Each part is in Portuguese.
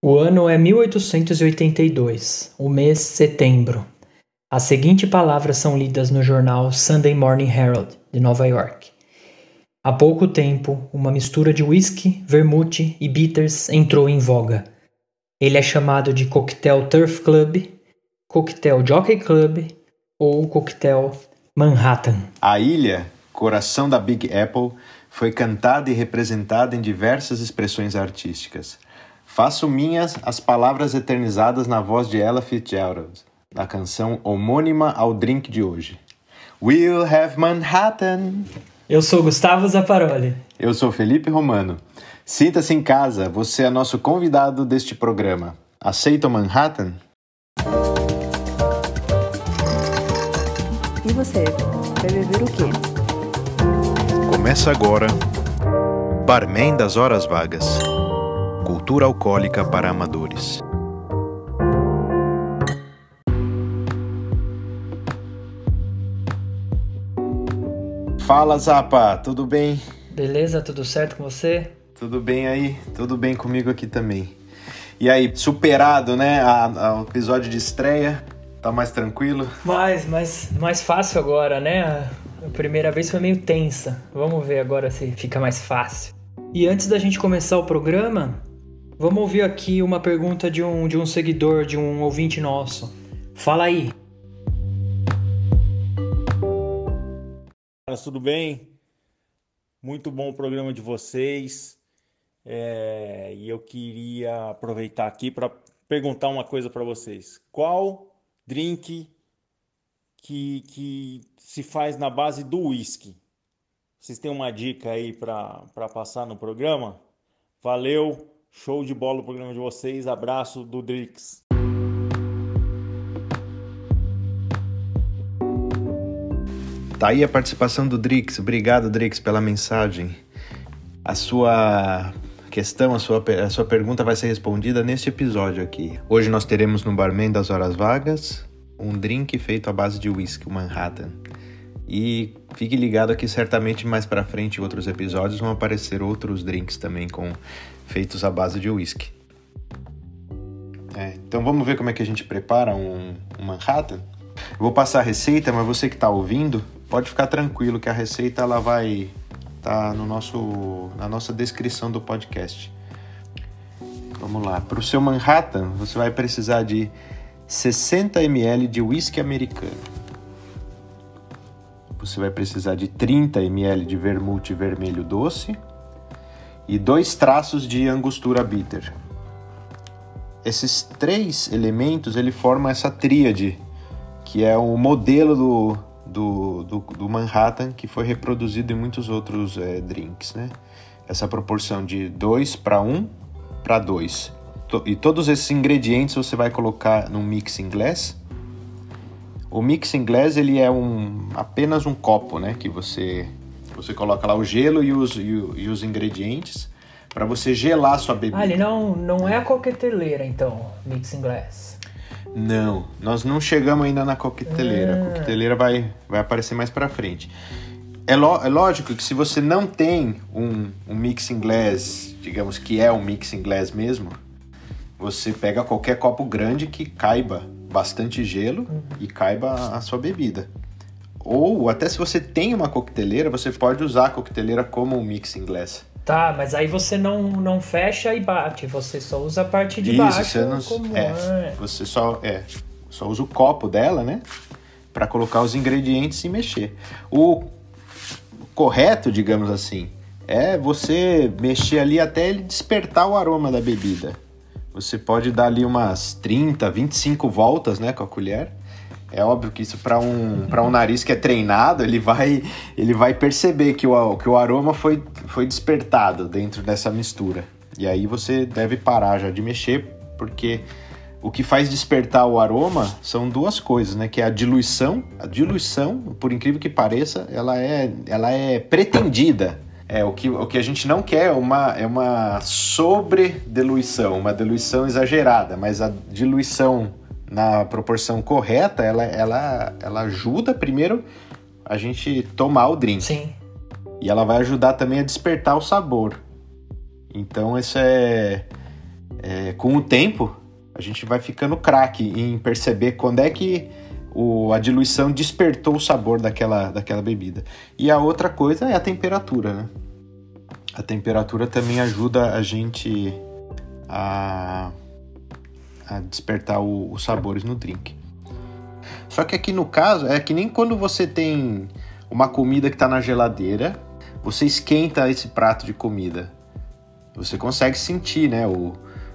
O ano é 1882, o mês setembro. As seguintes palavras são lidas no jornal Sunday Morning Herald, de Nova York. Há pouco tempo, uma mistura de whisky, vermute e bitters entrou em voga. Ele é chamado de coquetel Turf Club, coquetel Jockey Club ou coquetel Manhattan. A ilha, coração da Big Apple, foi cantada e representada em diversas expressões artísticas. Faço minhas as palavras eternizadas na voz de Ella Fitzgerald, da canção homônima ao drink de hoje. We'll have Manhattan. Eu sou Gustavo Zaparoli. Eu sou Felipe Romano. Sinta-se em casa, você é nosso convidado deste programa. Aceita o Manhattan? E você, vai beber o quê? Começa agora Barman das Horas Vagas. Cultura alcoólica para amadores. Fala Zapa, tudo bem? Beleza, tudo certo com você? Tudo bem aí, tudo bem comigo aqui também. E aí, superado, né? A episódio de estreia, tá mais tranquilo? Mais, mais, mais fácil agora, né? A primeira vez foi meio tensa. Vamos ver agora se fica mais fácil. E antes da gente começar o programa, Vamos ouvir aqui uma pergunta de um, de um seguidor, de um ouvinte nosso. Fala aí. Tudo bem? Muito bom o programa de vocês. É, e eu queria aproveitar aqui para perguntar uma coisa para vocês. Qual drink que, que se faz na base do whisky? Vocês têm uma dica aí para passar no programa? Valeu! Show de bola o programa de vocês. Abraço do Drix. Tá aí a participação do Drix. Obrigado, Drix, pela mensagem. A sua questão, a sua, a sua pergunta vai ser respondida neste episódio aqui. Hoje nós teremos no Barman das Horas Vagas um drink feito à base de whisky, o Manhattan. E fique ligado aqui, certamente mais para frente em outros episódios vão aparecer outros drinks também com feitos à base de whisky. É, então vamos ver como é que a gente prepara um, um Manhattan. Eu vou passar a receita, mas você que está ouvindo pode ficar tranquilo que a receita ela vai estar tá no nosso na nossa descrição do podcast. Vamos lá. Para o seu Manhattan, você vai precisar de 60 ml de whisky americano você vai precisar de 30 ml de vermute vermelho doce e dois traços de angostura bitter. Esses três elementos ele formam essa tríade, que é o modelo do, do, do, do Manhattan que foi reproduzido em muitos outros é, drinks. Né? Essa proporção de 2 para 1 para 2. E todos esses ingredientes você vai colocar no mixing glass o mix inglês ele é um apenas um copo, né? Que você você coloca lá o gelo e os, e, e os ingredientes para você gelar sua bebida. Ah, ele não, não é a coqueteleira, então, mix inglês. Não, nós não chegamos ainda na coqueteleira. A ah. coqueteleira vai, vai aparecer mais para frente. É, é, lógico que se você não tem um, um mix inglês, digamos que é um mix inglês mesmo, você pega qualquer copo grande que caiba bastante gelo uhum. e caiba a sua bebida. Ou até se você tem uma coqueteleira, você pode usar a coqueteleira como um mixing glass. Tá, mas aí você não, não fecha e bate, você só usa a parte de Isso, baixo. Você, não, como... é, é. você só, é, só usa o copo dela, né? Para colocar os ingredientes e mexer. O correto, digamos assim, é você mexer ali até ele despertar o aroma da bebida. Você pode dar ali umas 30, 25 voltas, né, com a colher. É óbvio que isso para um, para um nariz que é treinado, ele vai, ele vai perceber que o, que o aroma foi, foi despertado dentro dessa mistura. E aí você deve parar já de mexer, porque o que faz despertar o aroma são duas coisas, né? Que é a diluição. A diluição, por incrível que pareça, ela é, ela é pretendida é, o que, o que a gente não quer é uma, é uma sobrediluição, uma diluição exagerada, mas a diluição na proporção correta, ela, ela, ela ajuda primeiro a gente tomar o drink. Sim. E ela vai ajudar também a despertar o sabor. Então isso é é, com o tempo, a gente vai ficando craque em perceber quando é que o, a diluição despertou o sabor daquela, daquela bebida. E a outra coisa é a temperatura, né? A temperatura também ajuda a gente a, a despertar o, os sabores no drink. Só que aqui no caso, é que nem quando você tem uma comida que está na geladeira, você esquenta esse prato de comida. Você consegue sentir, né, o,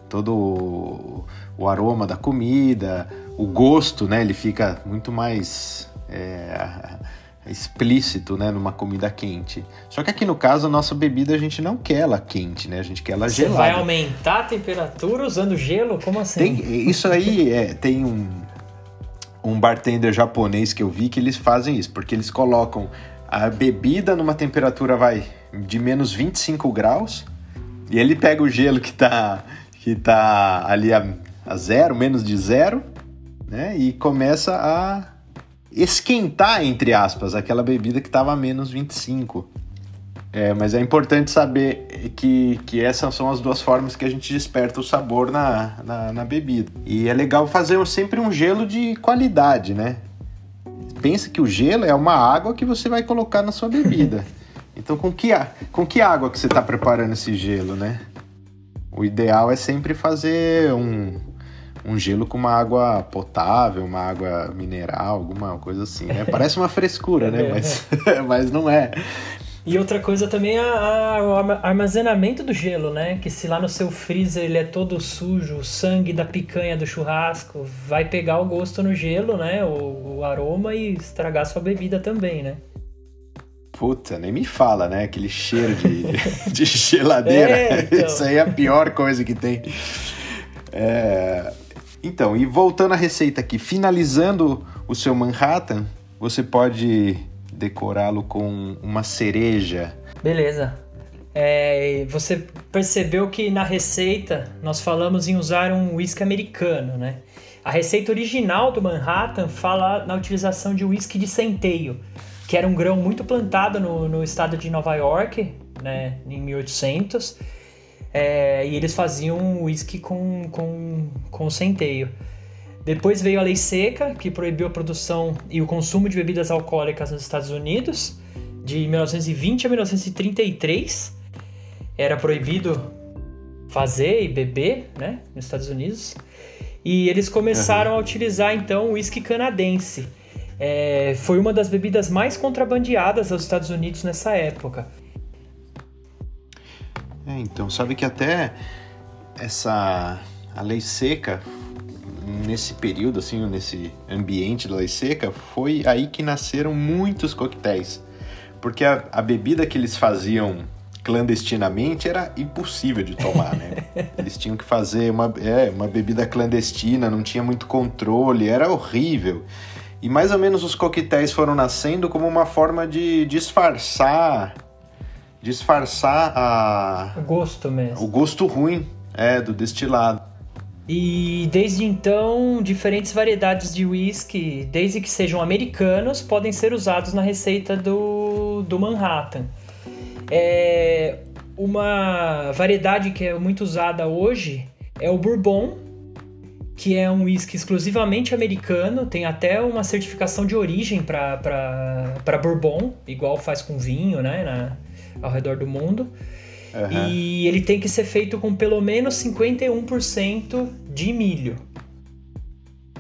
todo o, o aroma da comida, o gosto, né, ele fica muito mais é, explícito, né, numa comida quente. Só que aqui no caso a nossa bebida a gente não quer ela quente, né, a gente quer ela Você gelada. vai aumentar a temperatura usando gelo? Como assim? Tem, isso aí é, tem um, um bartender japonês que eu vi que eles fazem isso, porque eles colocam a bebida numa temperatura vai de menos 25 graus e ele pega o gelo que tá, que tá ali a, a zero, menos de zero, né? E começa a esquentar, entre aspas, aquela bebida que estava a menos 25. É, mas é importante saber que, que essas são as duas formas que a gente desperta o sabor na, na, na bebida. E é legal fazer sempre um gelo de qualidade, né? Pensa que o gelo é uma água que você vai colocar na sua bebida. Então, com que, com que água que você está preparando esse gelo, né? O ideal é sempre fazer um, um gelo com uma água potável, uma água mineral, alguma coisa assim, né? Parece uma frescura, né? Mas, mas não é. E outra coisa também é o armazenamento do gelo, né? Que se lá no seu freezer ele é todo sujo, o sangue da picanha do churrasco vai pegar o gosto no gelo, né? O, o aroma e estragar sua bebida também, né? Puta, nem me fala, né? Aquele cheiro de, de geladeira. É, então. Isso aí é a pior coisa que tem. É... Então, e voltando à receita aqui, finalizando o seu Manhattan, você pode decorá-lo com uma cereja. Beleza. É, você percebeu que na receita nós falamos em usar um whisky americano, né? A receita original do Manhattan fala na utilização de whisky de centeio, que era um grão muito plantado no, no estado de Nova York, né, em 1800, é, e eles faziam whisky com, com, com centeio. Depois veio a lei seca, que proibiu a produção e o consumo de bebidas alcoólicas nos Estados Unidos, de 1920 a 1933. Era proibido fazer e beber, né, nos Estados Unidos. E eles começaram uhum. a utilizar então o uísque canadense. É, foi uma das bebidas mais contrabandeadas aos Estados Unidos nessa época. É, então, sabe que até essa a lei seca nesse período, assim, nesse ambiente da lei seca, foi aí que nasceram muitos coquetéis. Porque a, a bebida que eles faziam clandestinamente era impossível de tomar, né? Eles tinham que fazer uma, é, uma bebida clandestina, não tinha muito controle, era horrível. E mais ou menos os coquetéis foram nascendo como uma forma de disfarçar disfarçar a o gosto mesmo. O gosto ruim é do destilado. E desde então, diferentes variedades de whisky, desde que sejam americanos, podem ser usados na receita do, do Manhattan. É, uma variedade que é muito usada hoje é o Bourbon, que é um whisky exclusivamente americano, tem até uma certificação de origem para Bourbon, igual faz com vinho, né, na, ao redor do mundo. Uhum. E ele tem que ser feito com pelo menos 51% de milho.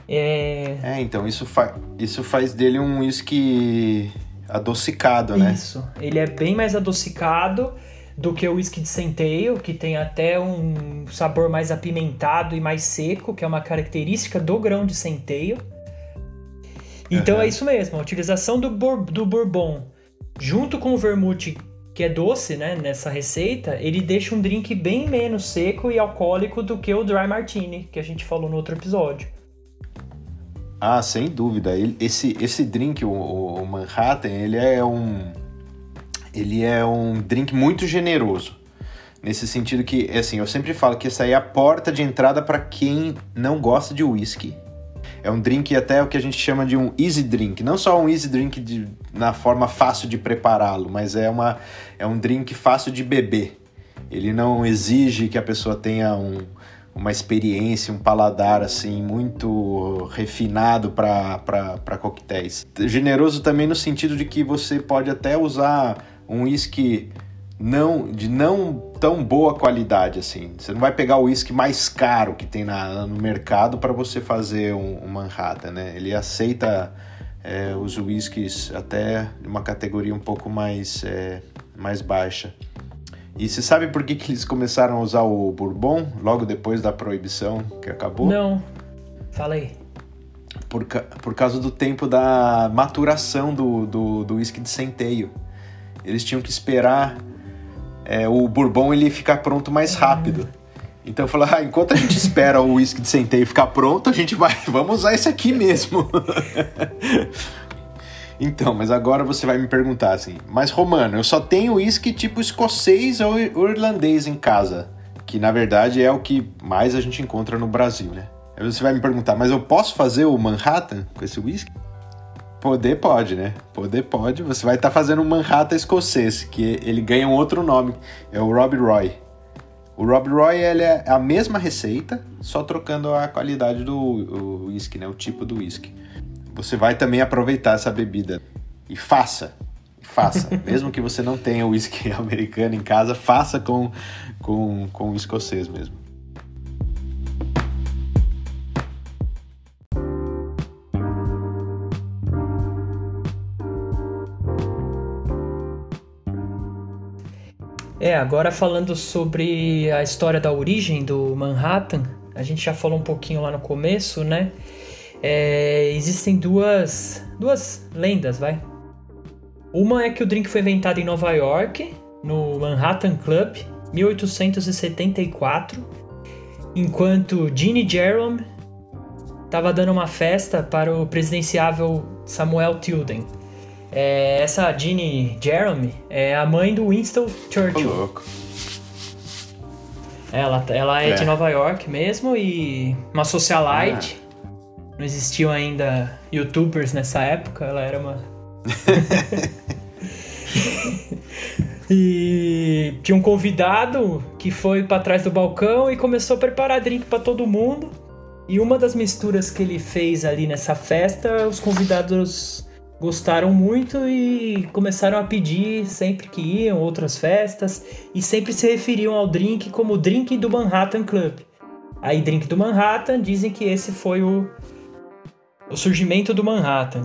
É... é, então isso, fa isso faz dele um whisky adocicado, né? Isso, ele é bem mais adocicado do que o whisky de centeio, que tem até um sabor mais apimentado e mais seco, que é uma característica do grão de centeio. Então uhum. é isso mesmo, a utilização do, do bourbon junto com o vermute que é doce, né, nessa receita, ele deixa um drink bem menos seco e alcoólico do que o Dry Martini, que a gente falou no outro episódio. Ah, sem dúvida. esse, esse drink, o, o Manhattan, ele é um ele é um drink muito generoso. Nesse sentido que, assim, eu sempre falo que essa aí é a porta de entrada para quem não gosta de whisky. É um drink até o que a gente chama de um easy drink. Não só um easy drink de, na forma fácil de prepará-lo, mas é, uma, é um drink fácil de beber. Ele não exige que a pessoa tenha um, uma experiência, um paladar assim muito refinado para coquetéis. Generoso também no sentido de que você pode até usar um whisky não de não tão boa qualidade assim. Você não vai pegar o whisky mais caro que tem na, no mercado para você fazer um, um, Manhattan, né? Ele aceita é, os whiskies até de uma categoria um pouco mais, é, mais baixa. E você sabe por que, que eles começaram a usar o Bourbon logo depois da proibição que acabou? Não. Fala aí. Por, por causa do tempo da maturação do, do, do whisky de centeio. Eles tinham que esperar é, o Bourbon ele ficar pronto mais rápido. Então eu falei, ah, enquanto a gente espera o whisky de centeio ficar pronto, a gente vai, vamos usar esse aqui mesmo. Então, mas agora você vai me perguntar assim, mas Romano, eu só tenho uísque tipo escocês ou irlandês em casa, que na verdade é o que mais a gente encontra no Brasil, né? Aí você vai me perguntar, mas eu posso fazer o Manhattan com esse uísque? Poder pode, né? Poder pode. Você vai estar tá fazendo um Manhattan escocês, que ele ganha um outro nome, é o Rob Roy. O Rob Roy ele é a mesma receita, só trocando a qualidade do whisky, né? O tipo do whisky você vai também aproveitar essa bebida. E faça, faça. Mesmo que você não tenha whisky americano em casa, faça com, com, com o escocês mesmo. Agora falando sobre a história da origem do Manhattan, a gente já falou um pouquinho lá no começo, né? É, existem duas, duas lendas, vai. Uma é que o drink foi inventado em Nova York, no Manhattan Club, 1874, enquanto Ginny Jerome estava dando uma festa para o presidenciável Samuel Tilden. É, essa Ginny Jerome é a mãe do Winston Churchill. Oh, louco. Ela, ela é, é, de Nova York mesmo e uma socialite. Ah não existiam ainda youtubers nessa época, ela era uma. e tinha um convidado que foi para trás do balcão e começou a preparar drink para todo mundo. E uma das misturas que ele fez ali nessa festa, os convidados gostaram muito e começaram a pedir sempre que iam outras festas e sempre se referiam ao drink como drink do Manhattan Club. Aí drink do Manhattan dizem que esse foi o o surgimento do Manhattan.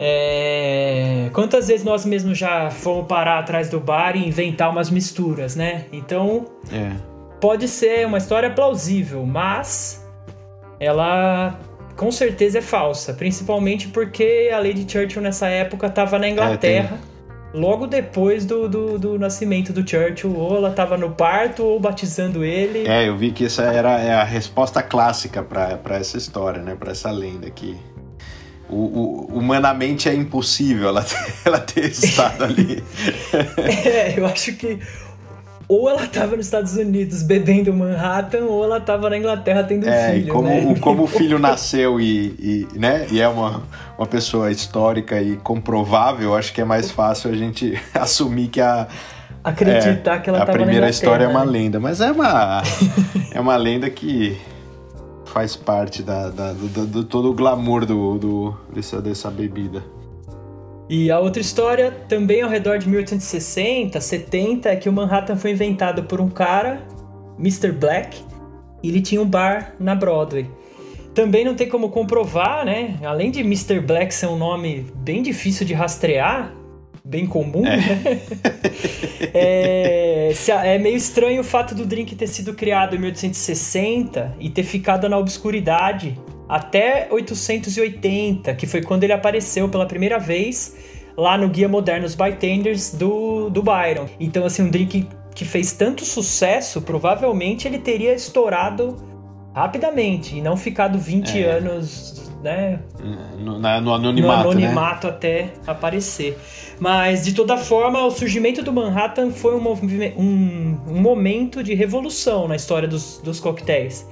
É... Quantas vezes nós mesmos já fomos parar atrás do bar e inventar umas misturas, né? Então, é. pode ser uma história plausível, mas ela com certeza é falsa, principalmente porque a Lady Churchill nessa época estava na Inglaterra. É, logo depois do, do, do, nascimento do Churchill, ou ela estava no parto ou batizando ele. É, eu vi que essa era é a resposta clássica para essa história, né? Para essa lenda aqui. O, o, humanamente é impossível ela ter, ela ter estado ali. é, eu acho que ou ela estava nos Estados Unidos bebendo Manhattan, ou ela estava na Inglaterra tendo é, filho. Como, né? como o filho nasceu e, e, né, e é uma, uma pessoa histórica e comprovável, acho que é mais fácil a gente assumir que a. Acreditar é, que ela A primeira história é uma né? lenda, mas é uma, é uma lenda que faz parte da, da do, do, todo o glamour do, do, dessa, dessa bebida. E a outra história, também ao redor de 1860, 70, é que o Manhattan foi inventado por um cara, Mr. Black, e ele tinha um bar na Broadway. Também não tem como comprovar, né? Além de Mr. Black ser um nome bem difícil de rastrear, bem comum, é. né? é, é, meio estranho o fato do drink ter sido criado em 1860 e ter ficado na obscuridade até 880, que foi quando ele apareceu pela primeira vez lá no Guia Modernos Bytenders do, do Byron. Então, assim, um drink que fez tanto sucesso, provavelmente ele teria estourado rapidamente e não ficado 20 é. anos, né? No, na, no anonimato, no anonimato né? até aparecer. Mas, de toda forma, o surgimento do Manhattan foi um, um, um momento de revolução na história dos, dos coquetéis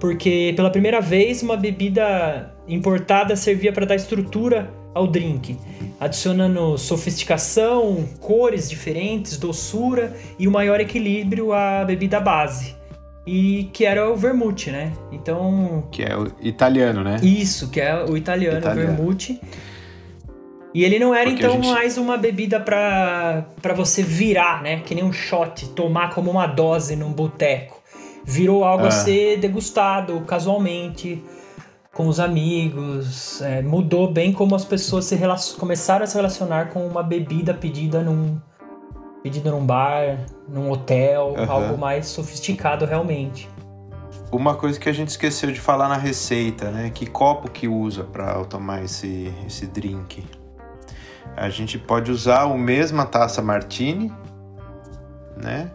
porque pela primeira vez uma bebida importada servia para dar estrutura ao drink, adicionando sofisticação, cores diferentes, doçura e o um maior equilíbrio à bebida base. e que era o vermute, né? Então. Que é o italiano, né? Isso, que é o italiano, italiano. o vermute. E ele não era Porque então gente... mais uma bebida para você virar, né? Que nem um shot, tomar como uma dose num boteco. Virou algo ah. a ser degustado casualmente com os amigos. É, mudou bem como as pessoas se começaram a se relacionar com uma bebida pedida num pedida num bar, num hotel, uhum. algo mais sofisticado realmente. Uma coisa que a gente esqueceu de falar na receita, né? Que copo que usa para tomar esse, esse drink? A gente pode usar a mesma taça martini, né?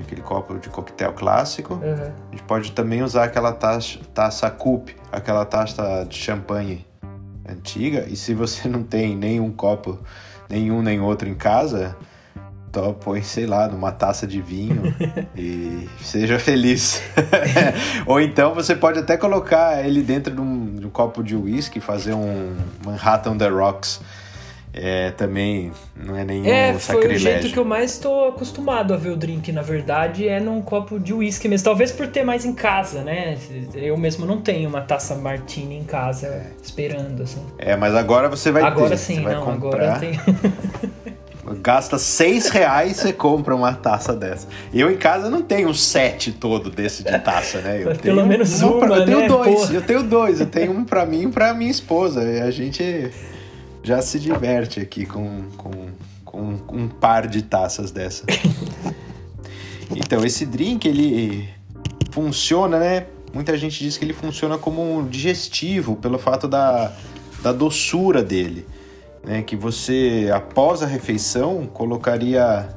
Aquele copo de coquetel clássico. Uhum. A gente pode também usar aquela taça, taça coupe, aquela taça de champanhe antiga. E se você não tem nenhum copo, nenhum nem outro em casa, então põe, sei lá, numa taça de vinho e seja feliz. Ou então você pode até colocar ele dentro de um, de um copo de uísque, fazer um Manhattan The Rocks é, também não é nenhum é, sacrilégio. Foi o jeito que eu mais estou acostumado a ver o drink, na verdade, é num copo de uísque mesmo. Talvez por ter mais em casa, né? Eu mesmo não tenho uma taça martini em casa esperando, assim. É, mas agora você vai agora ter. Sim, você não, agora tem. Gasta seis reais e compra uma taça dessa. Eu em casa não tenho um set todo desse de taça, né? Eu Pelo menos uma, uma, Eu tenho né? dois, Porra. eu tenho dois. Eu tenho um pra mim e pra minha esposa. E a gente já se diverte aqui com, com, com um par de taças dessa. Então, esse drink, ele funciona, né? Muita gente diz que ele funciona como um digestivo pelo fato da, da doçura dele. Né? Que você, após a refeição, colocaria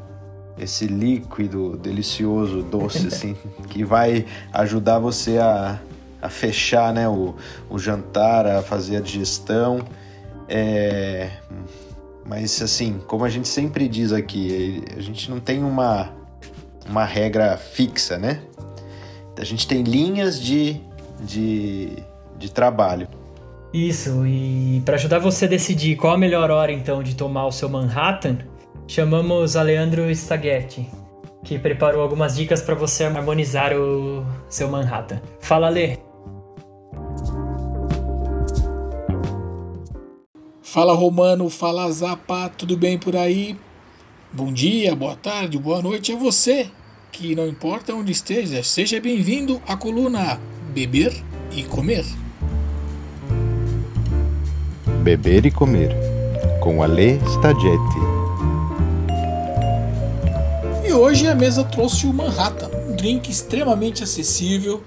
esse líquido delicioso, doce, assim, que vai ajudar você a, a fechar né, o, o jantar, a fazer a digestão. É, mas assim, como a gente sempre diz aqui, a gente não tem uma, uma regra fixa, né? A gente tem linhas de, de, de trabalho. Isso, e para ajudar você a decidir qual a melhor hora então de tomar o seu Manhattan, chamamos a Leandro Staghetti, que preparou algumas dicas para você harmonizar o seu Manhattan. Fala, Lê! Fala Romano, fala Zapa, tudo bem por aí? Bom dia, boa tarde, boa noite a você, que não importa onde esteja, seja bem-vindo à coluna Beber e Comer. Beber e Comer, com Ale Staggetti. E hoje a mesa trouxe o Manhattan, um drink extremamente acessível,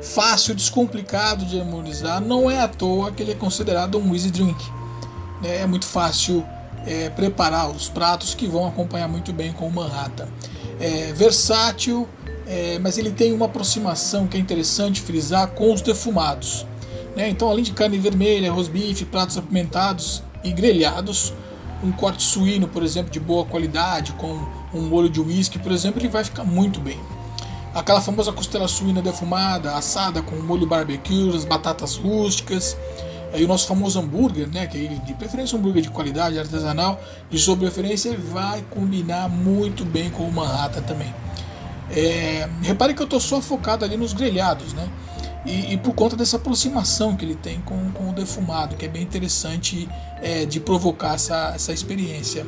fácil, descomplicado de harmonizar, não é à toa que ele é considerado um easy drink né, é muito fácil é, preparar os pratos que vão acompanhar muito bem com o Manhattan. É versátil, é, mas ele tem uma aproximação que é interessante frisar com os defumados. Né? Então, além de carne vermelha, arroz bife, pratos apimentados e grelhados, um corte suíno, por exemplo, de boa qualidade, com um molho de uísque, por exemplo, ele vai ficar muito bem. Aquela famosa costela suína defumada, assada com molho barbecue, as batatas rústicas, Aí o nosso famoso hambúrguer, né, que é de preferência um hambúrguer de qualidade, artesanal, de sua preferência, vai combinar muito bem com o Manhattan também. É, repare que eu estou só focado ali nos grelhados, né? E, e, por conta dessa aproximação que ele tem com, com o defumado, que é bem interessante é, de provocar essa, essa experiência.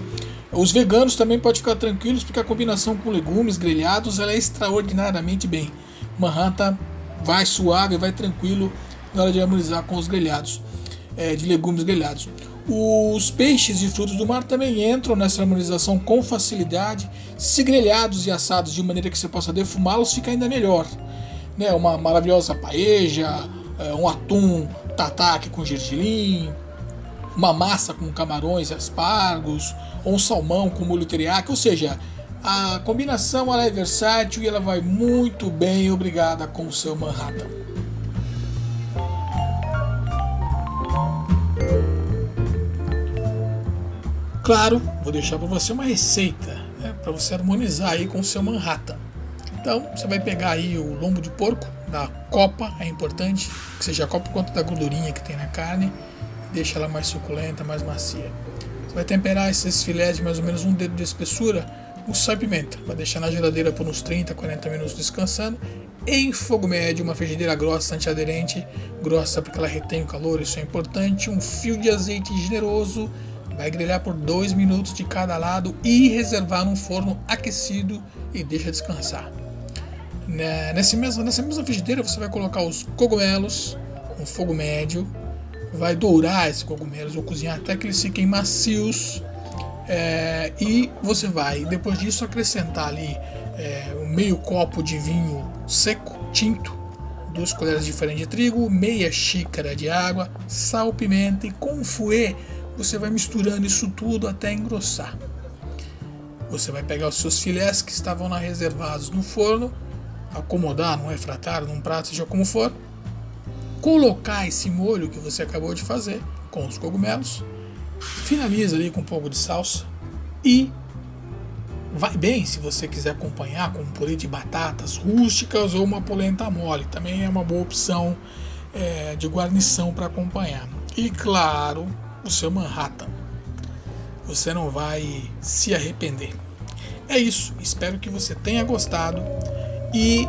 Os veganos também podem ficar tranquilos, porque a combinação com legumes grelhados ela é extraordinariamente bem. Manhattan vai suave, vai tranquilo na hora de harmonizar com os grelhados é, de legumes grelhados. Os peixes e frutos do mar também entram nessa harmonização com facilidade. Se grelhados e assados de maneira que você possa defumá-los, fica ainda melhor. Né? Uma maravilhosa paeja, é, um atum tataki com gergelim, uma massa com camarões e aspargos, ou um salmão com molho teriyaki, ou seja, a combinação ela é versátil e ela vai muito bem, obrigada, com o seu Manhattan. Claro, vou deixar para você uma receita né, para você harmonizar aí com o seu Manhattan. Então, você vai pegar aí o lombo de porco da copa, é importante que seja a copa conta da gordurinha que tem na carne, deixa ela mais suculenta, mais macia. Você vai temperar esses filés de mais ou menos um dedo de espessura o sal e pimenta. Vai deixar na geladeira por uns 30, 40 minutos descansando. Em fogo médio, uma frigideira grossa, antiaderente, grossa porque ela retém o calor, isso é importante. Um fio de azeite generoso, vai grelhar por 2 minutos de cada lado e reservar num forno aquecido e deixa descansar. Né, nessa mesma, nessa mesma frigideira você vai colocar os cogumelos, um fogo médio, vai dourar esses cogumelos ou cozinhar até que eles fiquem macios é, e você vai, depois disso, acrescentar ali é, um meio copo de vinho seco, tinto, duas colheres de farinha de trigo, meia xícara de água, sal, pimenta e com fouet você vai misturando isso tudo até engrossar. Você vai pegar os seus filés que estavam lá reservados no forno, acomodar num refratário, num prato, seja como for, colocar esse molho que você acabou de fazer com os cogumelos Finaliza ali com um pouco de salsa e vai bem se você quiser acompanhar com um purê de batatas rústicas ou uma polenta mole. Também é uma boa opção é, de guarnição para acompanhar. E claro, o seu Manhattan. Você não vai se arrepender. É isso. Espero que você tenha gostado. E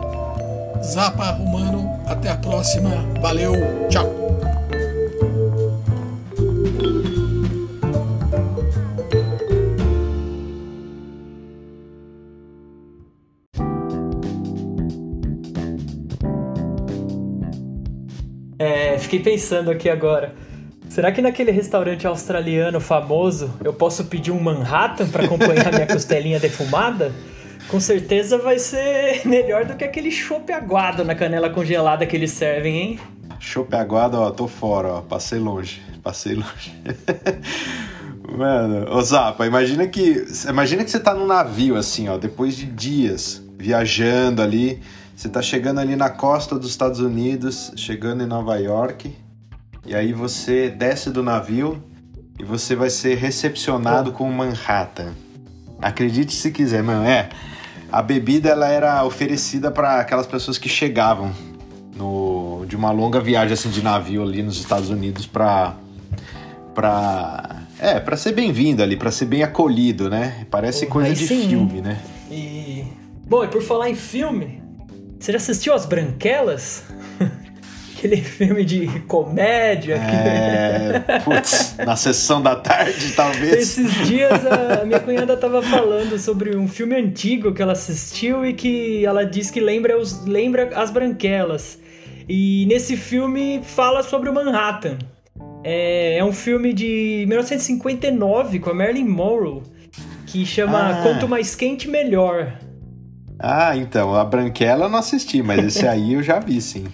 Zapa Romano, até a próxima. Valeu, tchau. fiquei pensando aqui agora. Será que naquele restaurante australiano famoso eu posso pedir um Manhattan para acompanhar minha costelinha defumada? Com certeza vai ser melhor do que aquele chopp aguado na canela congelada que eles servem, hein? Chopp aguado, ó, tô fora, ó, passei longe, passei longe. Mano, ô Zapa, imagina que, imagina que você tá num navio assim, ó, depois de dias viajando ali, você está chegando ali na costa dos Estados Unidos, chegando em Nova York, e aí você desce do navio e você vai ser recepcionado com Manhattan. Acredite se quiser, mano. É, a bebida ela era oferecida para aquelas pessoas que chegavam no, de uma longa viagem assim de navio ali nos Estados Unidos para para é, para ser bem-vindo ali, para ser bem acolhido, né? Parece oh, coisa de sim. filme, né? E bom, e por falar em filme, você já assistiu As Branquelas? Aquele filme de comédia. É, que... putz, na sessão da tarde, talvez. Esses dias a minha cunhada estava falando sobre um filme antigo que ela assistiu e que ela diz que lembra, os, lembra As Branquelas. E nesse filme fala sobre o Manhattan. É, é um filme de 1959 com a Marilyn Monroe que chama ah. Quanto Mais Quente Melhor. Ah, então, a Branquela eu não assisti, mas esse aí eu já vi, sim.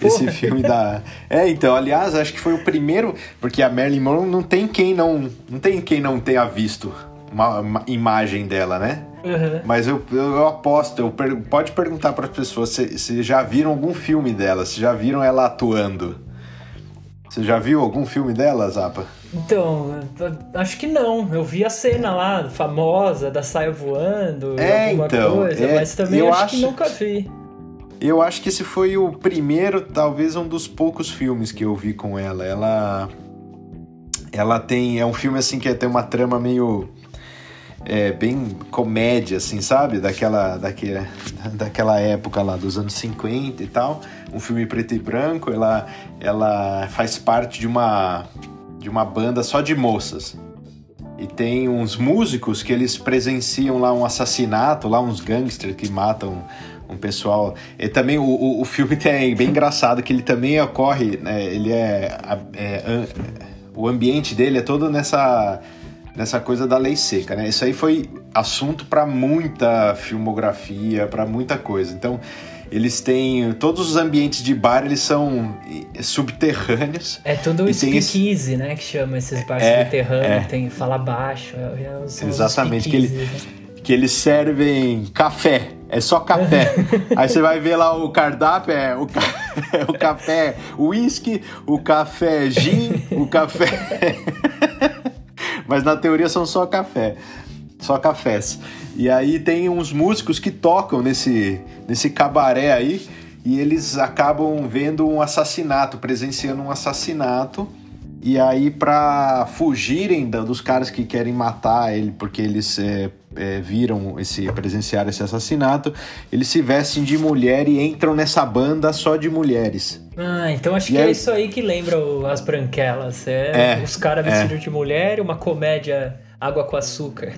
Esse filme da. É, então, aliás, acho que foi o primeiro, porque a Marilyn Monroe não tem quem não. Não tem quem não tenha visto uma, uma imagem dela, né? Uhum. Mas eu, eu aposto, eu per, pode perguntar para as pessoas se, se já viram algum filme dela, se já viram ela atuando. Você já viu algum filme dela, Zapa? Então, acho que não. Eu vi a cena lá, famosa, da saia voando, é, alguma então, coisa, é, mas também acho, acho que nunca vi. Eu acho que esse foi o primeiro, talvez um dos poucos filmes que eu vi com ela. Ela ela tem é um filme assim que tem uma trama meio é, bem comédia assim, sabe? Daquela daquela daquela época lá dos anos 50 e tal. Um filme preto e branco, ela ela faz parte de uma de uma banda só de moças. E tem uns músicos que eles presenciam lá um assassinato, lá uns gangsters que matam um pessoal. E também o, o, o filme tem bem engraçado que ele também ocorre, né, ele é, é, é, o ambiente dele é todo nessa nessa coisa da lei seca, né? Isso aí foi assunto para muita filmografia, para muita coisa. Então eles têm. Todos os ambientes de bar eles são subterrâneos. É tudo speakeasy, esse... né? Que chama esses bares é, subterrâneos, é. tem fala baixo. É, é Exatamente, que, ele, né? que eles servem café. É só café. Aí você vai ver lá o cardápio, é o, ca... o café whisky, o café gin, o café. Mas na teoria são só café. Só cafés. E aí tem uns músicos que tocam nesse, nesse cabaré aí e eles acabam vendo um assassinato, presenciando um assassinato. E aí, para fugirem dos caras que querem matar ele, porque eles é, é, viram esse presenciaram esse assassinato, eles se vestem de mulher e entram nessa banda só de mulheres. Ah, então acho e que é isso aí que lembra as branquelas. É, é os caras vestidos é. de mulher, uma comédia água com açúcar.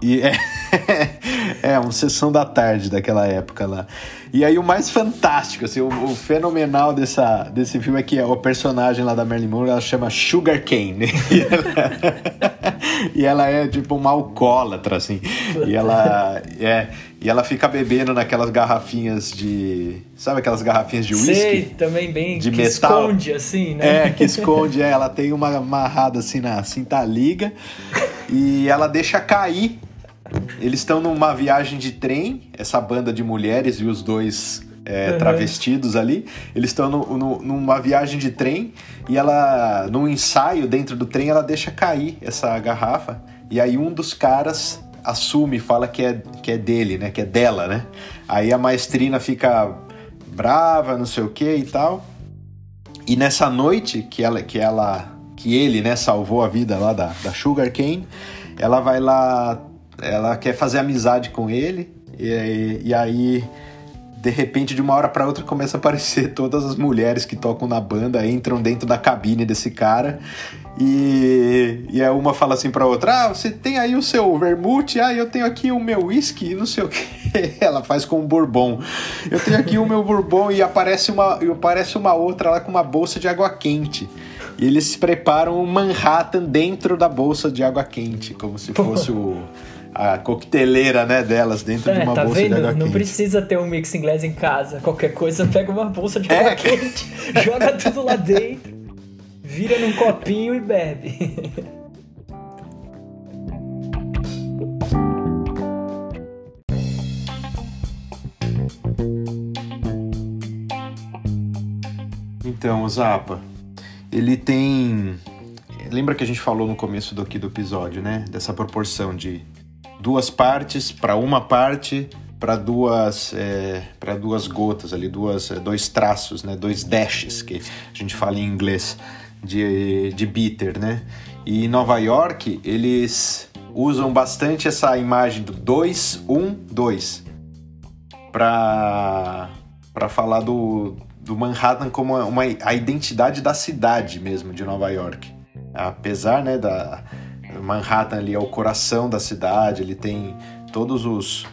E é, é uma sessão da tarde daquela época lá. E aí o mais fantástico, assim, o, o, fenomenal dessa, desse filme é que o personagem lá da Marilyn Monroe, ela chama Sugar Cane. E ela, e ela é tipo uma alcoólatra, assim. E ela é... E ela fica bebendo naquelas garrafinhas de. Sabe aquelas garrafinhas de uísque? Sei, também bem. De que metal. esconde, assim, né? É, que esconde. é, ela tem uma amarrada assim na cinta liga. e ela deixa cair eles estão numa viagem de trem, essa banda de mulheres e os dois é, uhum. travestidos ali. Eles estão numa viagem de trem e ela, num ensaio dentro do trem, ela deixa cair essa garrafa. E aí um dos caras assume, fala que é, que é dele, né? Que é dela, né? Aí a maestrina fica brava, não sei o que e tal. E nessa noite que ela, que ela, que ele, né, salvou a vida lá da, da Sugar Cane, ela vai lá ela quer fazer amizade com ele, e, e aí de repente, de uma hora para outra, começa a aparecer todas as mulheres que tocam na banda, entram dentro da cabine desse cara. E, e a uma fala assim pra outra: Ah, você tem aí o seu vermute? Ah, eu tenho aqui o meu whisky, não sei o que. Ela faz com um bourbon. Eu tenho aqui o meu bourbon e aparece uma, e aparece uma outra lá com uma bolsa de água quente. E eles preparam um Manhattan dentro da bolsa de água quente, como se fosse o a coqueteleira, né, delas dentro é, de uma tá bolsa vendo? de água Não precisa ter um mix inglês em casa. Qualquer coisa, pega uma bolsa de água é. quente, joga tudo lá dentro, vira num copinho e bebe. Então, Zapa, ele tem. Lembra que a gente falou no começo do, aqui do episódio, né? Dessa proporção de duas partes para uma parte para duas é, para duas gotas ali duas é, dois traços né? Dois dashes que a gente fala em inglês de, de bitter né? E em Nova York eles usam bastante essa imagem do 2 1 2 para para falar do, do Manhattan como uma, a identidade da cidade mesmo de Nova York. Apesar né da Manhattan ali é o coração da cidade, ele tem todos os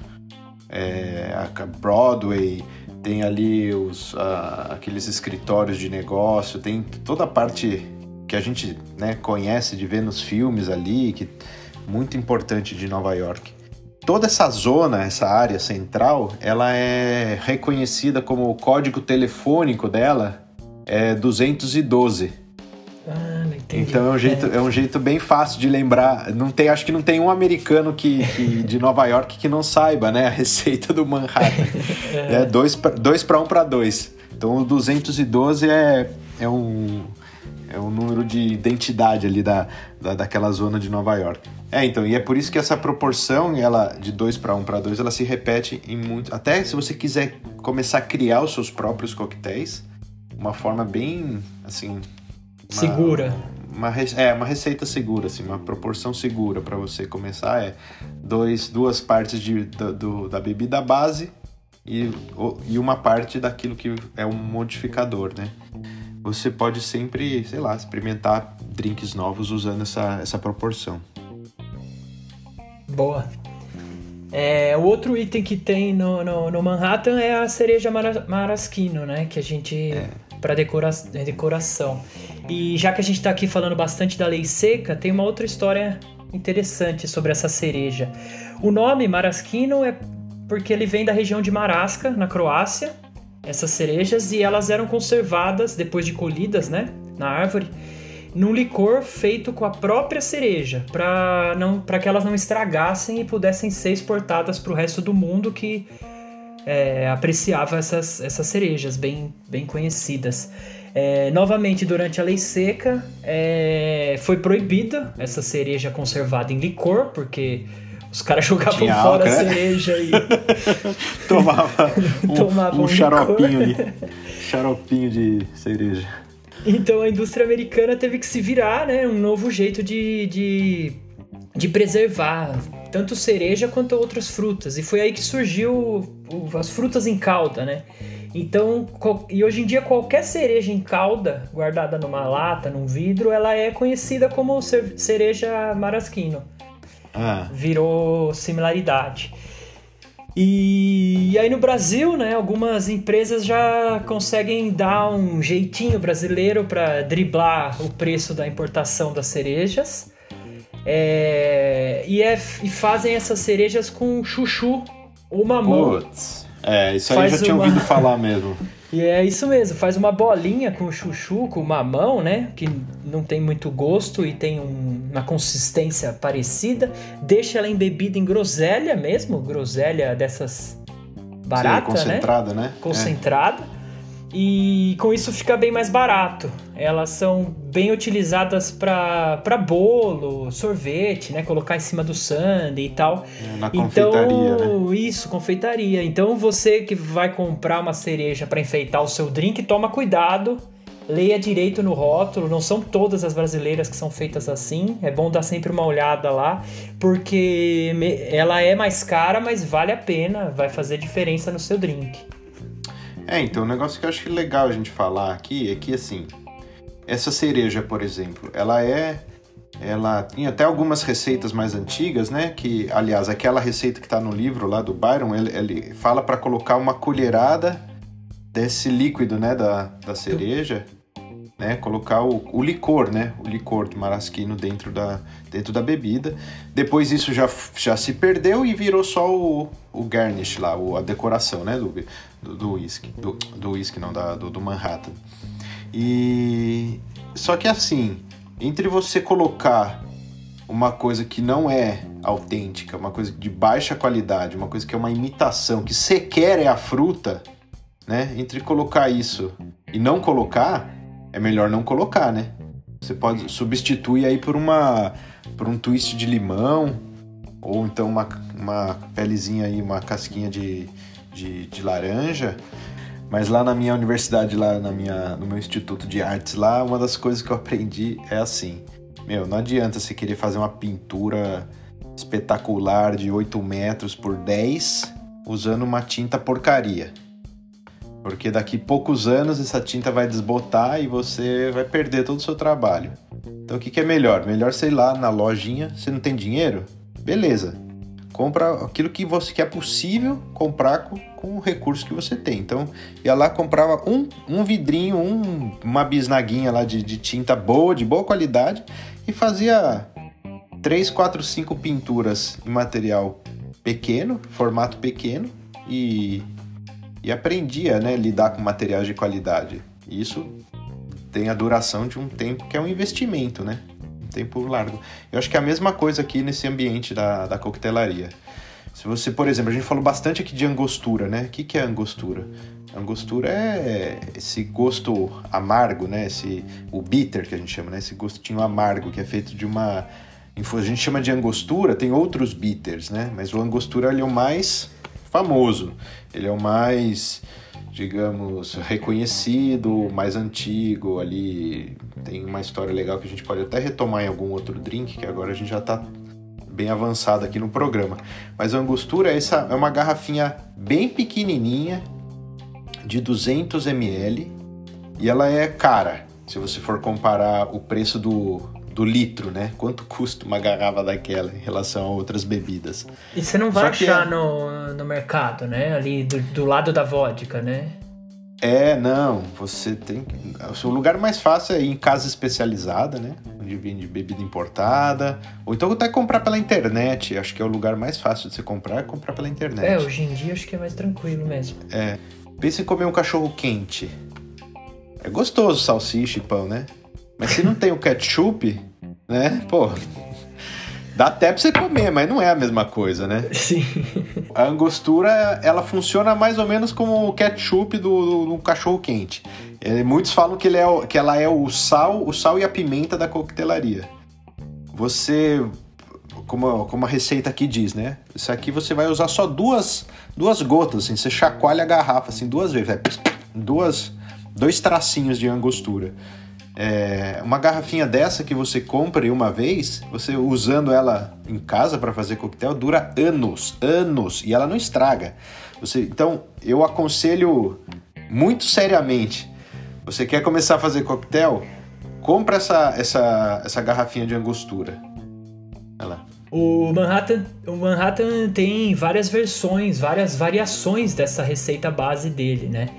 é, a Broadway, tem ali os, a, aqueles escritórios de negócio, tem toda a parte que a gente né, conhece de ver nos filmes ali, que muito importante de Nova York. Toda essa zona, essa área central, ela é reconhecida como o código telefônico dela é 212. Entendi. Então é um jeito, é. é um jeito bem fácil de lembrar. Não tem, acho que não tem um americano que, que de Nova York que não saiba, né, a receita do Manhattan. é. é dois, dois para um para dois. Então o 212 é, é um é um número de identidade ali da, da, daquela zona de Nova York. É, então, e é por isso que essa proporção, ela de 2 para 1 para 2, ela se repete em muito. Até se você quiser começar a criar os seus próprios coquetéis, uma forma bem assim. Uma, segura uma, é, uma receita segura, assim, uma proporção segura para você começar é dois, duas partes de, do, do, da bebida base e, e uma parte daquilo que é um modificador, né? Você pode sempre, sei lá, experimentar drinks novos usando essa, essa proporção. Boa. É, o outro item que tem no, no, no Manhattan é a cereja maraschino, né? Que a gente... É para decora decoração. E já que a gente está aqui falando bastante da lei seca, tem uma outra história interessante sobre essa cereja. O nome Maraschino é porque ele vem da região de Marasca, na Croácia, essas cerejas, e elas eram conservadas depois de colhidas, né, na árvore, num licor feito com a própria cereja, para não para que elas não estragassem e pudessem ser exportadas para o resto do mundo que é, apreciava essas, essas cerejas bem, bem conhecidas. É, novamente, durante a lei seca, é, foi proibida essa cereja conservada em licor, porque os caras jogavam Tinha fora álcool, a né? cereja e. Tomava um, Tomava um, um xaropinho ali. Xaropinho de cereja. Então a indústria americana teve que se virar, né? Um novo jeito de, de, de preservar tanto cereja quanto outras frutas. E foi aí que surgiu as frutas em calda, né? Então, e hoje em dia qualquer cereja em calda, guardada numa lata, num vidro, ela é conhecida como cereja marasquino. Ah. Virou similaridade. E aí no Brasil, né, algumas empresas já conseguem dar um jeitinho brasileiro para driblar o preço da importação das cerejas. É, e, é, e fazem essas cerejas com chuchu ou mamão. Putz. É, isso aí eu já tinha uma... ouvido falar mesmo. E é isso mesmo, faz uma bolinha com chuchu, com mamão, né? Que não tem muito gosto e tem um, uma consistência parecida. Deixa ela embebida em groselha mesmo, groselha dessas baratas, Sim, concentrada, né? né? Concentrada. E com isso fica bem mais barato. Elas são bem utilizadas para bolo, sorvete, né? Colocar em cima do sundae e tal. É, na então, confeitaria, né? Isso, confeitaria. Então você que vai comprar uma cereja para enfeitar o seu drink, toma cuidado. Leia direito no rótulo, não são todas as brasileiras que são feitas assim. É bom dar sempre uma olhada lá, porque ela é mais cara, mas vale a pena, vai fazer diferença no seu drink. É, então, o um negócio que eu acho legal a gente falar aqui é que, assim, essa cereja, por exemplo, ela é. Ela tinha até algumas receitas mais antigas, né? Que, aliás, aquela receita que está no livro lá do Byron, ele, ele fala para colocar uma colherada desse líquido, né? Da, da cereja, né? Colocar o, o licor, né? O licor de marasquino dentro da, dentro da bebida. Depois isso já, já se perdeu e virou só o, o garnish lá, o, a decoração, né? Do, do whisky. Do, do whisky, não, da, do, do Manhattan. E só que assim, entre você colocar uma coisa que não é autêntica, uma coisa de baixa qualidade, uma coisa que é uma imitação, que sequer é a fruta, né? Entre colocar isso e não colocar, é melhor não colocar, né? Você pode substituir aí por uma por um twist de limão ou então uma, uma pelezinha aí, uma casquinha de, de, de laranja. Mas lá na minha universidade, lá na minha, no meu instituto de artes, lá, uma das coisas que eu aprendi é assim: meu, não adianta você querer fazer uma pintura espetacular de 8 metros por 10 usando uma tinta porcaria. Porque daqui poucos anos essa tinta vai desbotar e você vai perder todo o seu trabalho. Então o que, que é melhor? Melhor, sei lá, na lojinha, você não tem dinheiro? Beleza, compra aquilo que você que é possível comprar com, com o recurso que você tem. Então, ia lá comprava um, um vidrinho, um, uma bisnaguinha lá de, de tinta boa, de boa qualidade e fazia 3, 4, 5 pinturas em material pequeno, formato pequeno e, e aprendia, né, lidar com materiais de qualidade. Isso tem a duração de um tempo que é um investimento, né? tempo largo. Eu acho que é a mesma coisa aqui nesse ambiente da, da coquetelaria. Se você, por exemplo, a gente falou bastante aqui de angostura, né? O que, que é angostura? Angostura é esse gosto amargo, né? Esse, o bitter que a gente chama, né? Esse gostinho amargo que é feito de uma... A gente chama de angostura, tem outros bitters, né? Mas o angostura ele é o mais famoso. Ele é o mais digamos, reconhecido, mais antigo ali. Tem uma história legal que a gente pode até retomar em algum outro drink, que agora a gente já está bem avançado aqui no programa. Mas a angostura essa é uma garrafinha bem pequenininha, de 200 ml, e ela é cara. Se você for comparar o preço do, do litro, né? Quanto custa uma garrafa daquela em relação a outras bebidas. E você não vai achar é... no, no mercado, né? Ali do, do lado da vodka, né? É, não, você tem O lugar mais fácil é ir em casa especializada, né? Onde vende bebida importada. Ou então até comprar pela internet. Acho que é o lugar mais fácil de você comprar, é comprar pela internet. É, hoje em dia acho que é mais tranquilo mesmo. É. Pensa em comer um cachorro quente. É gostoso salsicha e pão, né? Mas se não tem o ketchup, né? Pô, dá até pra você comer, mas não é a mesma coisa, né? Sim. A angostura, ela funciona mais ou menos como o ketchup do, do, do cachorro quente. É, muitos falam que, ele é, que ela é o sal, o sal e a pimenta da coquetelaria. Você, como, como a receita aqui diz, né? Isso aqui você vai usar só duas, duas gotas, assim, você chacoalha a garrafa assim duas vezes, duas, dois tracinhos de angostura. É, uma garrafinha dessa que você compra uma vez, você usando ela em casa para fazer coquetel, dura anos, anos, e ela não estraga. Você, então, eu aconselho muito seriamente. Você quer começar a fazer coquetel? Compra essa, essa, essa garrafinha de angostura. Ela. O Manhattan, o Manhattan tem várias versões, várias variações dessa receita base dele, né?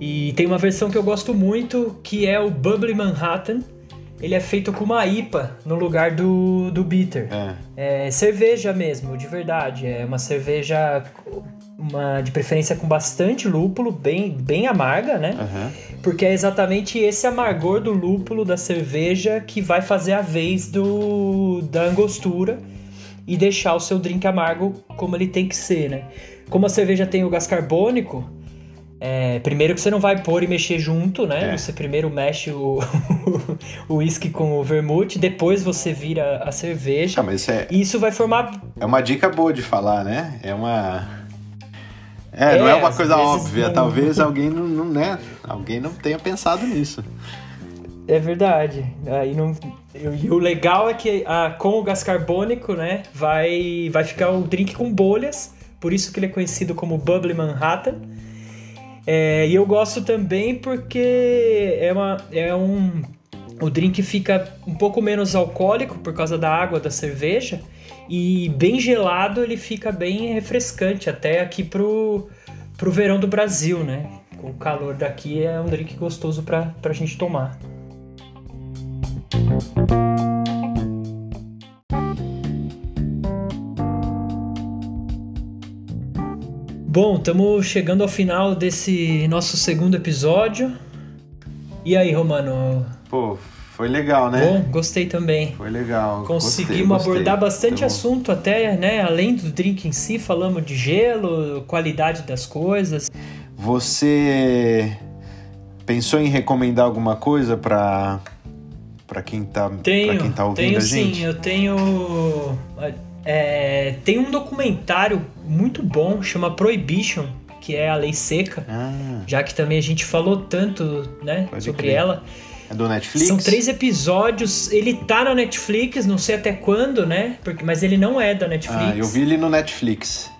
E tem uma versão que eu gosto muito, que é o Bubbly Manhattan. Ele é feito com uma IPA no lugar do, do bitter. É. é cerveja mesmo, de verdade. É uma cerveja uma de preferência com bastante lúpulo, bem, bem amarga, né? Uhum. Porque é exatamente esse amargor do lúpulo da cerveja que vai fazer a vez do da angostura e deixar o seu drink amargo como ele tem que ser, né? Como a cerveja tem o gás carbônico, é, primeiro que você não vai pôr e mexer junto, né? É. Você primeiro mexe o uísque com o vermute, depois você vira a cerveja. Ah, isso é... E isso vai formar. É uma dica boa de falar, né? É uma. É, é não é uma coisa óbvia. Não... Talvez alguém não, não, né? Alguém não tenha pensado nisso. É verdade. Aí não... E o legal é que ah, com o gás carbônico, né? Vai, vai ficar o drink com bolhas. Por isso que ele é conhecido como Bubbly Manhattan. É, e eu gosto também porque é, uma, é um. O drink fica um pouco menos alcoólico por causa da água da cerveja. E bem gelado ele fica bem refrescante, até aqui pro, pro verão do Brasil, né? Com o calor daqui é um drink gostoso pra, pra gente tomar. Bom, estamos chegando ao final desse nosso segundo episódio. E aí, Romano? Pô, foi legal, né? Bom, gostei também. Foi legal. Conseguimos gostei, abordar bastante então... assunto até, né? Além do drink em si, falamos de gelo, qualidade das coisas. Você pensou em recomendar alguma coisa para para quem tá tenho, quem tá ouvindo tenho, a gente? Sim, eu tenho é, tem um documentário muito bom, chama Prohibition, que é a lei seca, ah. já que também a gente falou tanto né, sobre crer. ela. É do Netflix? São três episódios. Ele tá na Netflix, não sei até quando, né? Porque, mas ele não é da Netflix. Ah, eu vi ele no Netflix.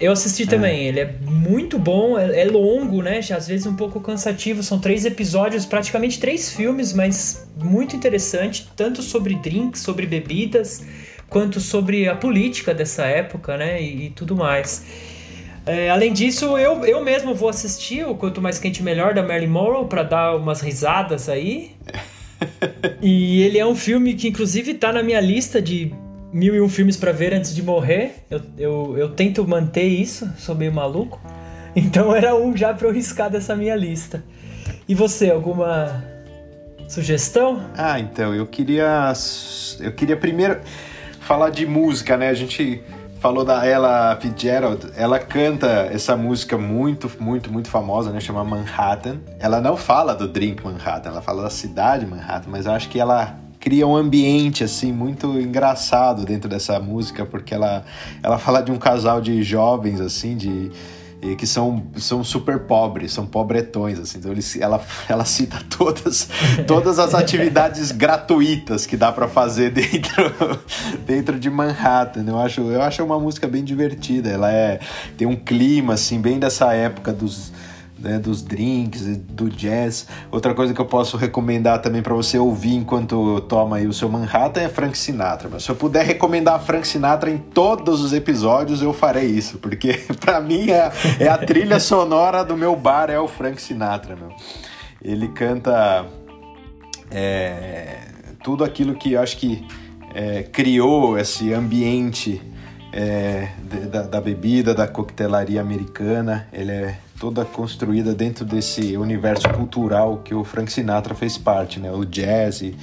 Eu assisti é. também, ele é muito bom, é, é longo, né? Às vezes um pouco cansativo. São três episódios, praticamente três filmes, mas muito interessante, tanto sobre drinks, sobre bebidas quanto sobre a política dessa época, né? E, e tudo mais. É, além disso, eu, eu mesmo vou assistir o Quanto Mais Quente Melhor da Marilyn Monroe para dar umas risadas aí. e ele é um filme que, inclusive, tá na minha lista de mil e um filmes para ver antes de morrer. Eu, eu, eu tento manter isso, sou meio maluco. Então era um já para eu riscar dessa minha lista. E você, alguma sugestão? Ah, então, eu queria. Eu queria primeiro falar de música, né? A gente falou da Ella Fitzgerald, ela canta essa música muito, muito, muito famosa, né? Chama Manhattan. Ela não fala do drink Manhattan, ela fala da cidade Manhattan, mas eu acho que ela cria um ambiente assim muito engraçado dentro dessa música, porque ela ela fala de um casal de jovens assim, de e que são, são super pobres, são pobretões, assim. Então ela, ela cita todas, todas as atividades gratuitas que dá para fazer dentro, dentro de Manhattan. Eu acho, eu acho uma música bem divertida. Ela é tem um clima assim bem dessa época dos né, dos drinks, do jazz. Outra coisa que eu posso recomendar também para você ouvir enquanto toma o seu Manhattan é Frank Sinatra. Mas se eu puder recomendar Frank Sinatra em todos os episódios, eu farei isso, porque para mim é, é, a trilha sonora do meu bar, é o Frank Sinatra, meu. Ele canta é, tudo aquilo que eu acho que é, criou esse ambiente é, da, da, bebida, da coquetelaria americana. Ele é toda construída dentro desse universo cultural que o Frank Sinatra fez parte, né? O jazz e,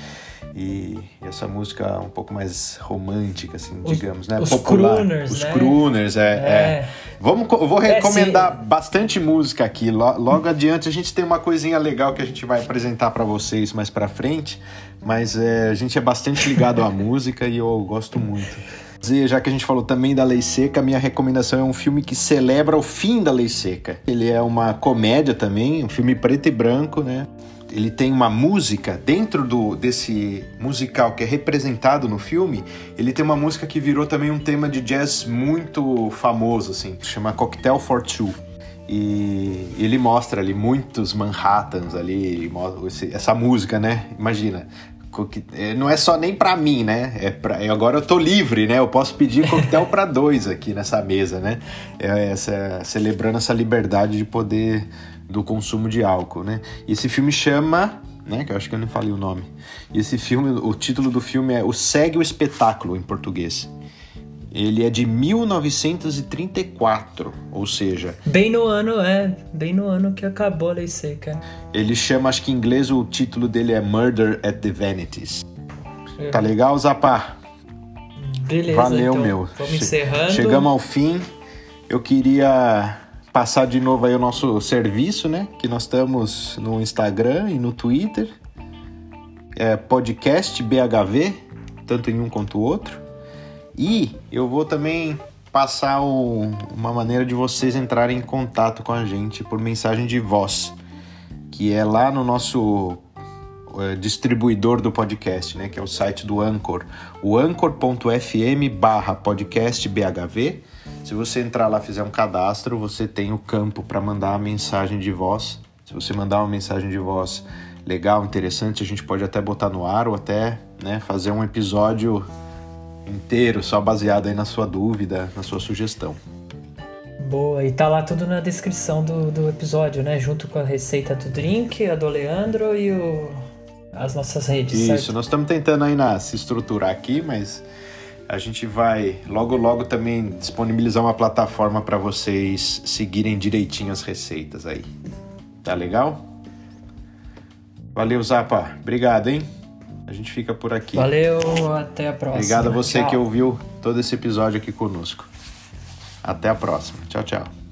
e essa música um pouco mais romântica, assim, os, digamos, né? Os Popular. crooners, Os né? crooners, é, é. é. Vamos, eu vou é, recomendar é, bastante música aqui. Logo adiante a gente tem uma coisinha legal que a gente vai apresentar para vocês mais para frente, mas é, a gente é bastante ligado à música e eu gosto muito já que a gente falou também da Lei Seca, minha recomendação é um filme que celebra o fim da Lei Seca. Ele é uma comédia também, um filme preto e branco, né? ele tem uma música dentro do desse musical que é representado no filme, ele tem uma música que virou também um tema de jazz muito famoso assim, chama Cocktail for Two. E ele mostra ali muitos Manhattans ali, essa música, né? Imagina, não é só nem para mim, né? É pra, agora eu tô livre, né? Eu posso pedir coquetel para dois aqui nessa mesa, né? É essa, celebrando essa liberdade de poder do consumo de álcool, né? E esse filme chama, né? Que eu acho que eu não falei o nome. E esse filme, o título do filme é O Segue o Espetáculo em português. Ele é de 1934, ou seja. Bem no ano, é. Bem no ano que acabou a lei seca. Ele chama, acho que em inglês o título dele é Murder at the Vanities. É. Tá legal, Zapá? Beleza. Valeu, então, meu. Vamos encerrando. Chegamos ao fim. Eu queria passar de novo aí o nosso serviço, né? Que nós estamos no Instagram e no Twitter. É podcast BHV, tanto em um quanto o outro. E eu vou também passar o, uma maneira de vocês entrarem em contato com a gente por mensagem de voz, que é lá no nosso é, distribuidor do podcast, né, que é o site do Anchor, o anchor.fm barra podcast BHV. Se você entrar lá fizer um cadastro, você tem o campo para mandar a mensagem de voz. Se você mandar uma mensagem de voz legal, interessante, a gente pode até botar no ar ou até né, fazer um episódio inteiro, só baseado aí na sua dúvida, na sua sugestão. Boa, e tá lá tudo na descrição do, do episódio, né? Junto com a receita do drink, a do Leandro e o, as nossas redes. Isso, certo? nós estamos tentando ainda se estruturar aqui, mas a gente vai logo logo também disponibilizar uma plataforma para vocês seguirem direitinho as receitas aí. Tá legal? Valeu, Zapa. Obrigado, hein? A gente fica por aqui. Valeu, até a próxima. Obrigado a você tchau. que ouviu todo esse episódio aqui conosco. Até a próxima. Tchau, tchau.